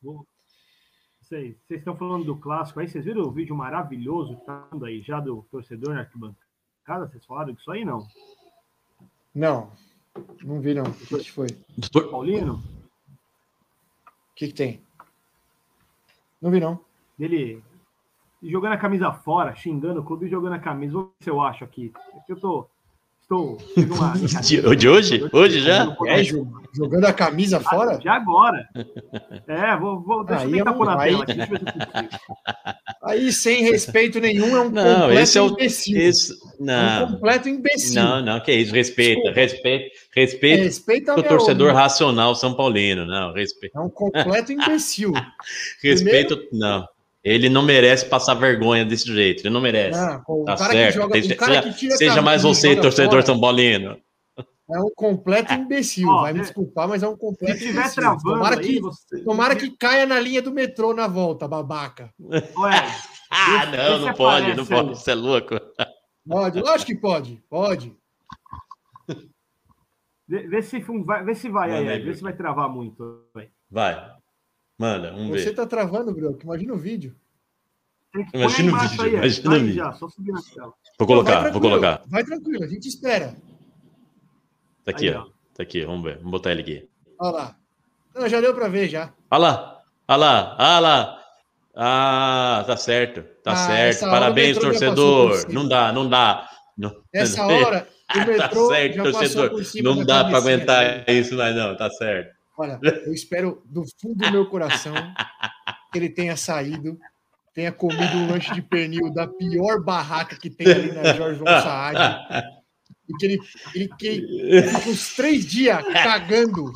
S6: Vocês estão falando do clássico aí, vocês viram o vídeo maravilhoso que tá aí já do torcedor na arquibancada? Vocês falaram disso aí, não?
S3: Não, não vi não. O que, que foi?
S6: Doutor Paulino?
S3: O que, que tem? Não vi não.
S6: Dele jogando a camisa fora, xingando o clube e jogando a camisa. Vou ver se eu acho aqui. É eu tô Estou.
S2: Uma... [laughs] De, de hoje? Hoje já?
S3: É, jogando a camisa fora?
S6: De agora. [laughs] É, vou, vou deixa aí eu tentar é pôr na aí, tela aqui. [laughs]
S3: Aí, sem respeito nenhum, é um não, completo esse é o, imbecil. Esse,
S2: não,
S3: é um completo imbecil.
S2: Não, não, que isso, respeita, respeita, respeita, respeita o torcedor racional São Paulino, não, respeita.
S3: É um completo imbecil.
S2: respeito, Primeiro... não. Ele não merece passar vergonha desse jeito. Ele não merece. Não, tá certo. Joga, seja, seja mais você, torcedor São Paulino.
S3: É um completo imbecil. Vai me desculpar, mas é um completo
S6: Se tiver imbecil. travando
S3: tomara
S6: aí,
S3: que,
S6: você...
S3: tomara que caia na linha do metrô na volta, babaca.
S2: Ué, [laughs] ah, não, não pode, não pode. Você é louco.
S3: Pode, lógico que pode. Pode.
S6: Vê se vai, vê se vai aí, vê se vai travar muito.
S2: Vai. Manda, vamos
S3: Você tá travando, Broco. Imagina o vídeo.
S2: Imagina o vídeo. Aí, imagina o vídeo. Já, só subir na tela. Vou colocar, Não, vou colocar.
S3: Vai tranquilo, a gente espera.
S2: Tá aqui, aí, ó. Tá aqui, vamos ver. Vamos botar ele aqui.
S3: Olha lá. Não, já deu para ver já.
S2: Olha lá. Olha lá. Olha lá. Ah, tá certo. Tá ah, certo. Parabéns, torcedor. Não dá, não dá. Não...
S3: Essa hora, [laughs] o tá metrô
S2: tá certo, torcedor. Não dá para aguentar isso, mas não, tá certo.
S3: Olha, [laughs] eu espero do fundo do meu coração que ele tenha saído, tenha comido um lanche de pernil da pior barraca que tem ali na Jorge Von Saad. E que ele, ele, que ele fica uns três dias cagando,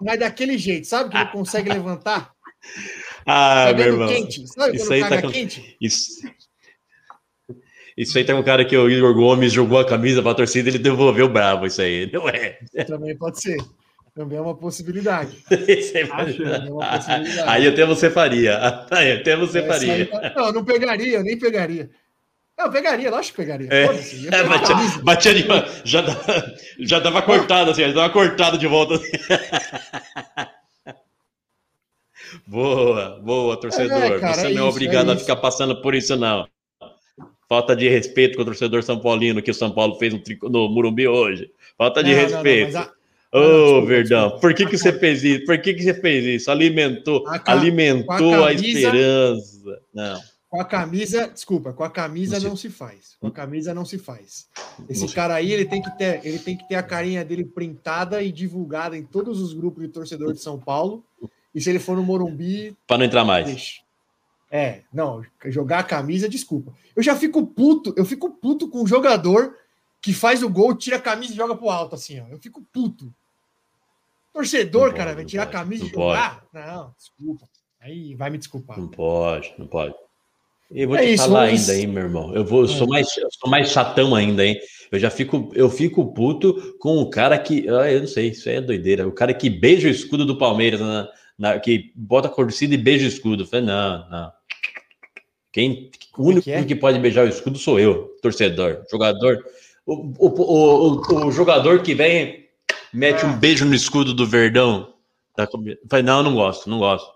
S3: mas daquele jeito, sabe? Que ele consegue levantar.
S2: Ah, meu irmão. Quente. Sabe isso aí tá com... quente? Isso... Isso aí tem um cara que o Igor Gomes jogou a camisa para a torcida, ele devolveu bravo isso aí, não é?
S3: Também pode ser. Também é uma possibilidade. [laughs]
S2: é uma possibilidade. Aí até você faria. Aí até você Essa faria. Aí,
S3: tá- não, não pegaria, nem pegaria. Não, pegaria, lógico que pegaria.
S2: É, é batia, batia de, já, já dava cortada, assim, já dava cortada de volta. [laughs] Boa, boa, torcedor. É, cara, você é não é obrigado a ficar passando por isso, não. Falta de respeito com o torcedor São Paulino que o São Paulo fez no, no Murumbi hoje. Falta de não, respeito. Não, Ô, oh, Verdão, por que, que você fez isso? Por que, que você fez isso? Alimentou, a alimentou a, camisa, a, esperança. Não.
S3: Com a camisa, desculpa, com a camisa não, não se faz. Com a camisa não se faz. Esse não cara aí, ele tem que ter, ele tem que ter a carinha dele printada e divulgada em todos os grupos de torcedor de São Paulo. E se ele for no Morumbi,
S2: para não entrar mais.
S3: Deixa. É, não, jogar a camisa, desculpa. Eu já fico puto, eu fico puto com o jogador que faz o gol, tira a camisa e joga pro alto, assim, ó. Eu fico puto. Torcedor, cara, vai tirar a camisa e jogar? Pode. Não, desculpa. Aí vai me desculpar.
S2: Não pode, não pode. Eu vou é te isso, falar ainda, hein, meu irmão. Eu vou, eu sou é. mais, eu sou mais chatão ainda, hein. Eu já fico, eu fico puto com o cara que, ah, eu não sei, isso aí é doideira. O cara que beija o escudo do Palmeiras, na, na que bota a torcida e beija o escudo. Eu falei, não, não. Quem, o único que, é? que pode beijar o escudo sou eu, torcedor, jogador. O, o, o, o, jogador que vem mete um beijo no escudo do Verdão. Tá Falei, não, não gosto, não gosto.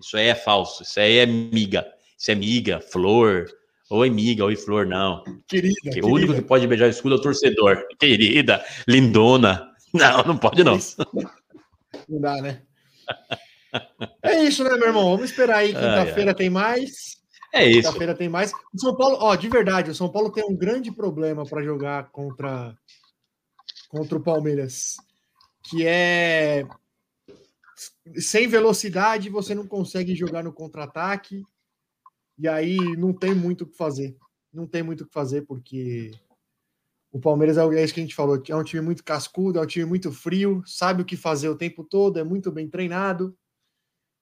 S2: Isso aí é falso, isso aí é miga. Isso é miga, flor. Oi, miga, oi, flor, não.
S3: Querida,
S2: o querida. único que pode beijar o escudo é o torcedor. [laughs] Querida, lindona. Não, não pode não.
S3: Não dá, né? É isso, né, meu irmão? Vamos esperar aí. Quinta-feira tem mais.
S2: É isso.
S3: Quinta-feira tem mais. O São Paulo, ó, de verdade, o São Paulo tem um grande problema para jogar contra contra o Palmeiras, que é sem velocidade você não consegue jogar no contra-ataque e aí não tem muito o que fazer. Não tem muito o que fazer porque o Palmeiras é, é isso que a gente falou, é um time muito cascudo, é um time muito frio, sabe o que fazer o tempo todo, é muito bem treinado.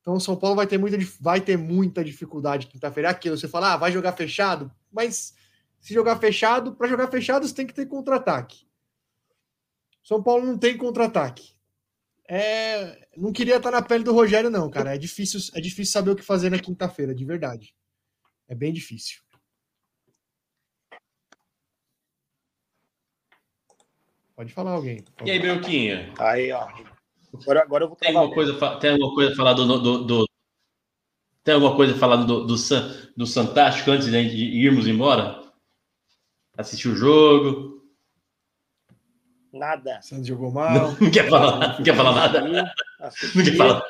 S3: Então o São Paulo vai ter muita, vai ter muita dificuldade quinta-feira. É aquilo, você fala, ah, vai jogar fechado, mas se jogar fechado, para jogar fechado você tem que ter contra-ataque. São Paulo não tem contra-ataque. É, não queria estar na pele do Rogério, não, cara. É difícil, é difícil saber o que fazer na quinta-feira, de verdade. É bem difícil. Pode falar alguém.
S2: E aí, Belquinha?
S7: Aí, ó. Agora, agora eu vou
S2: tem alguma, coisa, tem alguma coisa a falar do, do, do, Tem alguma coisa a falar do, do, do Santástico antes de irmos embora? Assistir o jogo?
S7: Nada.
S3: Santos jogou mal.
S2: Não, quer falar, não quer falar nada? Assisti. [laughs] Não quer falar.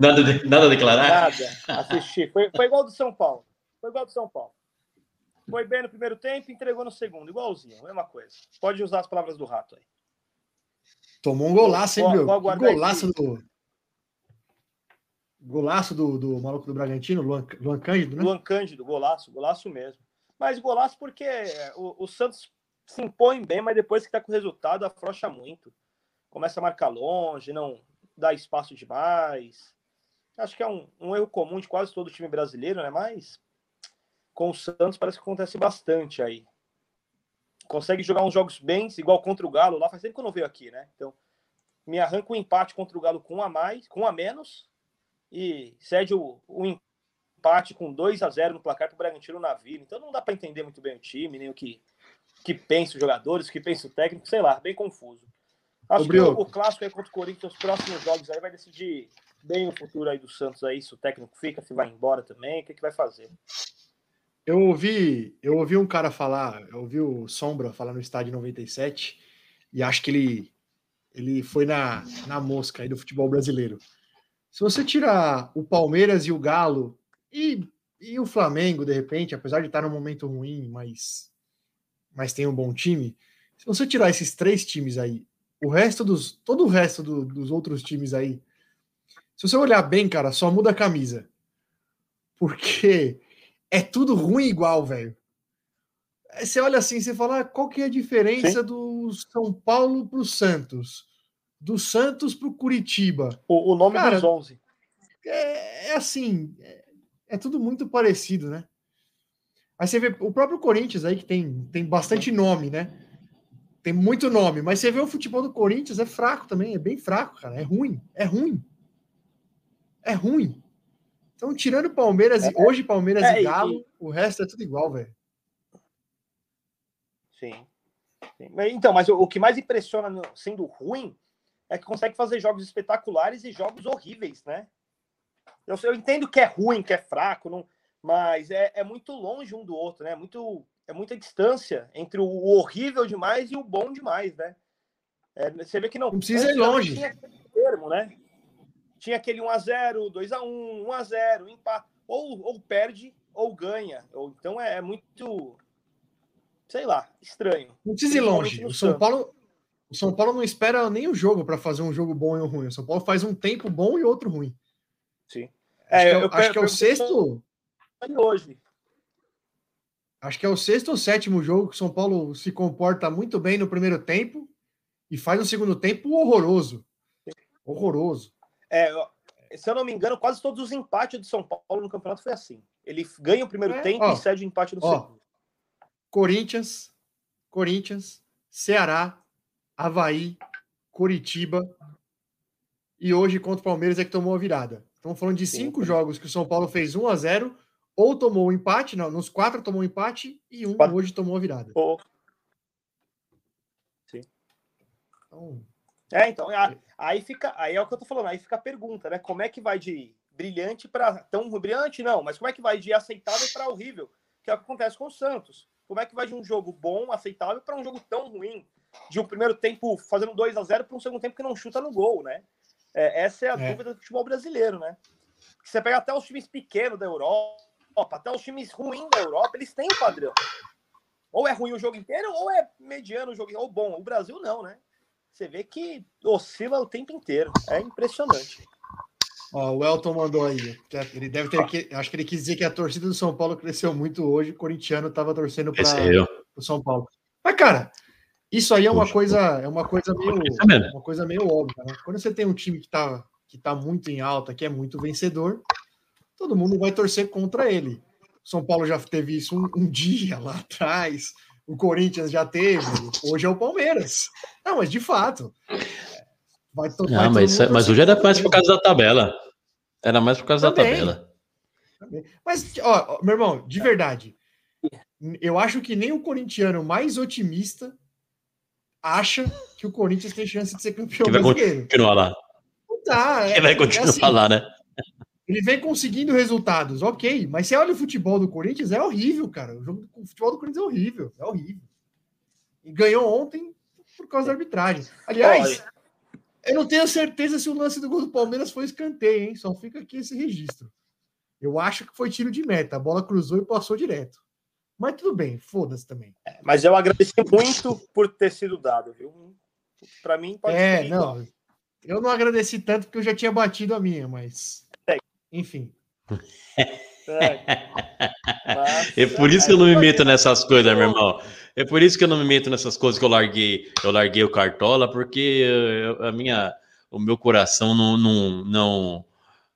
S2: Nada, nada a declarar?
S7: Nada. Assisti. Foi, foi igual do São Paulo. Foi igual do São Paulo. Foi bem no primeiro tempo, entregou no segundo. Igualzinho, mesma coisa. Pode usar as palavras do rato aí.
S3: Tomou um golaço, hein, meu? Golaço do. Golaço do, do maluco do Bragantino, Luan, Luan Cândido, né?
S7: Luan Cândido, golaço, golaço mesmo. Mas golaço porque o, o Santos se impõe bem, mas depois que tá com o resultado, afrouxa muito. Começa a marcar longe, não dá espaço demais. Acho que é um, um erro comum de quase todo time brasileiro, né? Mas com o Santos parece que acontece bastante aí consegue jogar uns jogos bem, igual contra o Galo lá, faz tempo que eu não veio aqui, né? Então, me arranca um empate contra o Galo com um a mais, com um a menos, e cede o, o empate com 2 a 0 no placar para o Bragantino na Vila. Então não dá para entender muito bem o time, nem o que, que pensa os jogadores, o que pensa o técnico, sei lá, bem confuso. Acho que o, o, clássico aí contra o Corinthians, os próximos jogos aí vai decidir bem o futuro aí do Santos aí, se o técnico fica, se vai embora também, o que, que vai fazer.
S3: Eu ouvi, eu ouvi um cara falar, eu ouvi o Sombra falar no estádio 97, e acho que ele, ele foi na, na mosca aí do futebol brasileiro. Se você tirar o Palmeiras e o Galo e, e o Flamengo, de repente, apesar de estar num momento ruim, mas, mas tem um bom time, se você tirar esses três times aí, o resto dos. todo o resto do, dos outros times aí, se você olhar bem, cara, só muda a camisa. Porque é tudo ruim igual, velho. Você olha assim, você fala, ah, qual que é a diferença Sim. do São Paulo para o Santos? Do Santos para o Curitiba?
S7: O nome Cara, dos 11.
S3: É, é assim, é, é, tudo muito parecido, né? Aí você vê o próprio Corinthians aí, que tem, tem bastante nome, né? Tem muito nome, mas você vê o futebol do Corinthians, é fraco também, é bem fraco, cara. É ruim, é ruim. É ruim. Então, tirando Palmeiras, é, hoje Palmeiras é, e Galo, e... o resto é tudo igual, velho.
S7: Sim. Sim. Então, mas o, o, que mais impressiona sendo ruim é que consegue fazer jogos espetaculares e jogos horríveis, né? Eu, eu entendo que é ruim, que é fraco, não, mas é, é muito longe um do outro, né? Muito, é muita distância entre o horrível demais e o bom demais, né? É, você vê que não,
S3: não precisa ir longe.
S7: Termo, né? Tinha aquele 1x0, 2x1, 1x0, empate. Ou, ou perde ou ganha. Ou, então é, é muito, sei lá, estranho.
S3: Não precisa ir longe. O São Paulo, o São Paulo não espera nem o jogo para fazer um jogo bom e um ruim. O São Paulo faz um tempo bom e outro ruim.
S7: Sim.
S3: Acho, é, que, é, eu, acho que é o sexto.
S7: Hoje.
S3: Acho que é o sexto ou sétimo jogo que o São Paulo se comporta muito bem no primeiro tempo e faz um segundo tempo horroroso. Horroroso.
S7: É, se eu não me engano, quase todos os empates do São Paulo no campeonato foi assim. Ele ganha o primeiro é, tempo ó, e cede o empate no ó, segundo.
S3: Corinthians, Corinthians, Ceará, Havaí, Curitiba e hoje contra o Palmeiras é que tomou a virada. Estamos falando de cinco Sim. jogos que o São Paulo fez 1 a 0 ou tomou o um empate, não, nos quatro tomou um empate e um quatro. hoje tomou a virada.
S7: Oh. Sim. Então, é, então, aí fica, aí é o que eu tô falando, aí fica a pergunta, né? Como é que vai de brilhante para tão brilhante não, mas como é que vai de aceitável para horrível? Que é o que acontece com o Santos. Como é que vai de um jogo bom, aceitável para um jogo tão ruim? De um primeiro tempo fazendo 2 a 0 para um segundo tempo que não chuta no gol, né? É, essa é a é. dúvida do futebol brasileiro, né? Você pega até os times pequenos da Europa, até os times ruins da Europa, eles têm o padrão. Ou é ruim o jogo inteiro, ou é mediano o jogo, ou bom. O Brasil não, né? Você vê que oscila o tempo inteiro. É impressionante.
S3: Ó, o Elton mandou aí. Ele deve ter. Que, acho que ele quis dizer que a torcida do São Paulo cresceu muito hoje. O corintiano estava torcendo para o São Paulo. Mas, cara, isso aí é uma coisa, é uma coisa meio, uma coisa meio óbvia. Né? Quando você tem um time que está que tá muito em alta, que é muito vencedor, todo mundo vai torcer contra ele. O São Paulo já teve isso um, um dia lá atrás. O Corinthians já teve, hoje é o Palmeiras. Não, mas de fato.
S2: Vai to, não, vai mas, mas hoje era mais por causa da tabela. Era mais por causa Também. da tabela.
S3: Também. Mas, ó, meu irmão, de verdade, eu acho que nem o corintiano mais otimista acha que o Corinthians tem chance de ser campeão
S2: que vai brasileiro. continuar lá.
S3: tá,
S2: é, vai é continuar é assim, lá, né?
S3: Ele vem conseguindo resultados, ok, mas você olha o futebol do Corinthians, é horrível, cara. O jogo o futebol do Corinthians é horrível, é horrível. E ganhou ontem por causa da arbitragem. Aliás, eu não tenho certeza se o lance do gol do Palmeiras foi escanteio, hein? Só fica aqui esse registro. Eu acho que foi tiro de meta. A bola cruzou e passou direto. Mas tudo bem, foda-se também.
S7: É, mas eu agradeci muito por ter sido dado, viu? Para mim,
S3: pode É, ser não. Eu não agradeci tanto porque eu já tinha batido a minha, mas. É. Enfim. [laughs]
S2: É. Mas, é por isso que eu não me meto nessas coisas, meu irmão. É por isso que eu não me meto nessas coisas que eu larguei. Eu larguei o Cartola, porque eu, a minha, o meu coração não, não, não,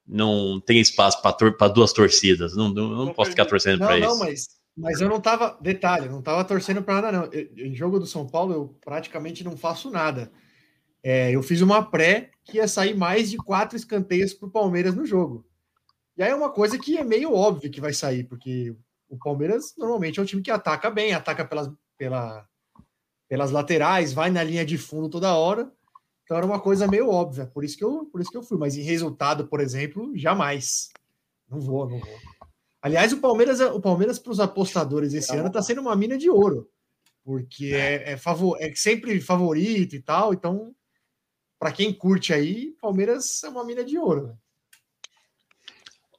S2: não tem espaço para duas torcidas. Não, não, não posso ficar torcendo para isso. Não,
S3: mas mas eu não tava, detalhe, eu não tava torcendo para nada, não. Eu, em jogo do São Paulo, eu praticamente não faço nada. É, eu fiz uma pré que ia sair mais de quatro escanteios para o Palmeiras no jogo. E aí é uma coisa que é meio óbvio que vai sair, porque o Palmeiras normalmente é um time que ataca bem, ataca pelas, pela, pelas laterais, vai na linha de fundo toda hora. Então era uma coisa meio óbvia, por isso que eu, por isso que eu fui. Mas em resultado, por exemplo, jamais. Não vou, não vou. Aliás, o Palmeiras, o Palmeiras para os apostadores esse ano está sendo uma mina de ouro, porque é, é, favor, é sempre favorito e tal. Então, para quem curte aí, Palmeiras é uma mina de ouro. Né?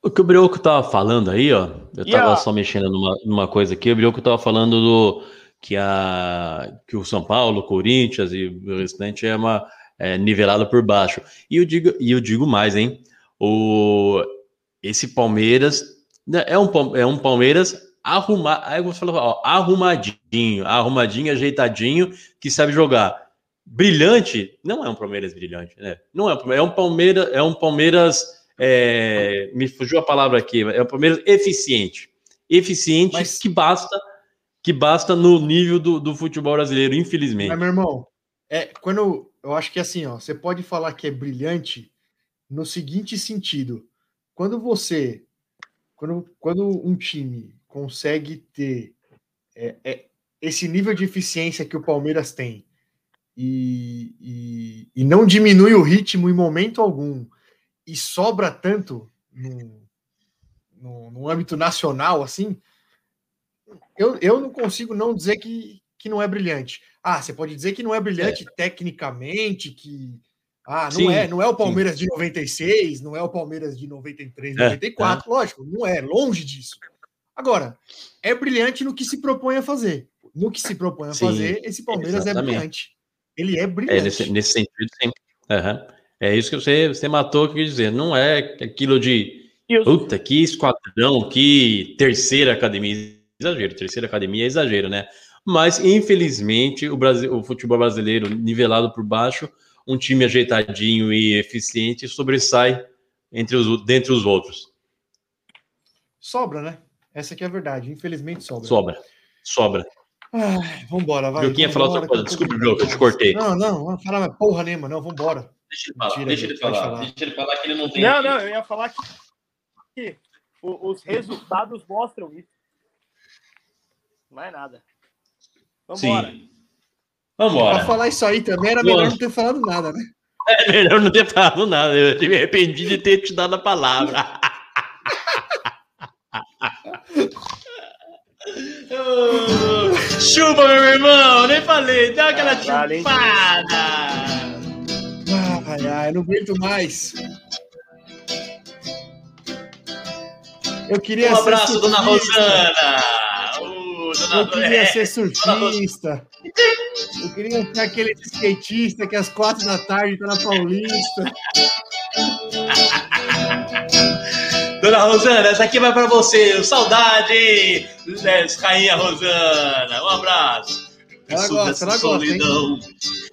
S2: O que o Brioco estava falando aí, ó, eu estava yeah. só mexendo numa, numa coisa aqui, o Brioco estava falando do que, a, que o São Paulo, Corinthians e o restante é uma é, nivelado por baixo. E eu digo, e eu digo mais, hein? O, esse Palmeiras né, é um, é um Palmeiras arrumar, aí você falou, ó, arrumadinho, arrumadinho, ajeitadinho, que sabe jogar. Brilhante, não é um Palmeiras brilhante, né? Não é, é um Palmeiras, é um Palmeiras, é, me fugiu a palavra aqui, é um Palmeiras eficiente, eficiente Mas... que basta, que basta no nível do, do futebol brasileiro, infelizmente. Mas,
S3: meu irmão, é quando eu acho que assim, ó, você pode falar que é brilhante no seguinte sentido: quando você quando, quando um time consegue ter é, é, esse nível de eficiência que o Palmeiras tem e, e, e, não diminui o ritmo em momento algum e sobra tanto no, no, no âmbito nacional assim, eu, eu não consigo não dizer que, que não é brilhante. Ah, você pode dizer que não é brilhante é. tecnicamente, que ah, não sim, é, não é o Palmeiras sim. de 96, não é o Palmeiras de 93, é, 94, é. lógico, não é, longe disso. Agora, é brilhante no que se propõe a fazer. No que se propõe a sim, fazer, esse Palmeiras é exatamente. é brilhante. Ele é brilhante.
S2: É, nesse, nesse sentido, sim. Uhum. É isso que você, você matou, que quer dizer. Não é aquilo de puta, que esquadrão, que terceira academia. Exagero, terceira academia é exagero, né? Mas, infelizmente, o, Brasil, o futebol brasileiro, nivelado por baixo, um time ajeitadinho e eficiente sobressai entre os, dentre os outros.
S3: Sobra, né? Essa aqui é a verdade. Infelizmente sobra.
S2: Sobra. Sobra.
S3: Ah, vambora, vai.
S2: Eu ia falar outra coisa. Desculpa, Bruno, que eu te cortei.
S3: Não, não, não fala porra nenhuma, não, vambora.
S2: Deixa ele falar, deixa ele falar. falar. Deixa ele falar que ele não tem.
S7: Não, não, eu ia falar que, que os resultados mostram isso. Não é nada. Vambora. Sim.
S2: Vambora.
S3: Pra falar isso aí também era melhor não ter falado nada, né?
S2: É melhor não ter falado nada. Eu me arrependi de ter te dado a palavra. [laughs] Chupa, meu irmão! Nem falei, dá aquela ah, chupada!
S3: Ai, ai, não aguento mais. Eu queria
S2: Um abraço, dona
S3: surfista.
S2: Rosana. Ô, dona
S3: Eu queria ser surfista. Eu queria ser aquele skatista que às quatro da tarde tá na Paulista. [laughs]
S2: Dona Rosana, essa aqui vai pra você. Saudade, né, Rainha Rosana. Um abraço.
S3: Ela gosta, ela gosta, hein?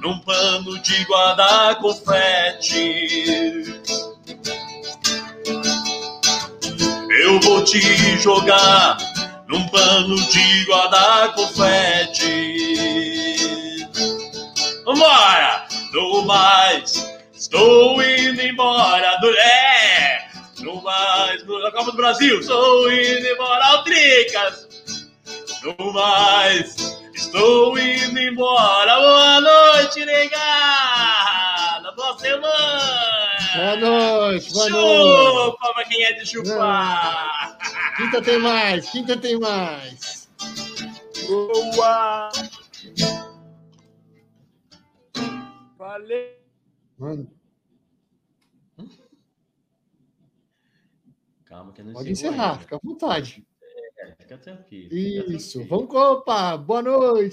S2: num pano de guardar confete. Eu vou te jogar num pano de guardar confete. Vambora! No mais, estou indo embora. Do... É! No mais, na Copa do Brasil, estou indo embora. Tricas! No mais, estou indo embora. Boa noite, negada! Boa semana!
S3: Boa noite, boa noite.
S2: Chupa pra quem é de chupar!
S3: Quinta tem mais, quinta tem mais.
S7: Boa! Valeu!
S3: Mano,
S2: Calma que não
S3: pode encerrar,
S2: ainda.
S3: fica à vontade.
S2: É, fica tranquilo. fica
S3: Isso,
S2: tranquilo.
S3: vamos opa, boa noite.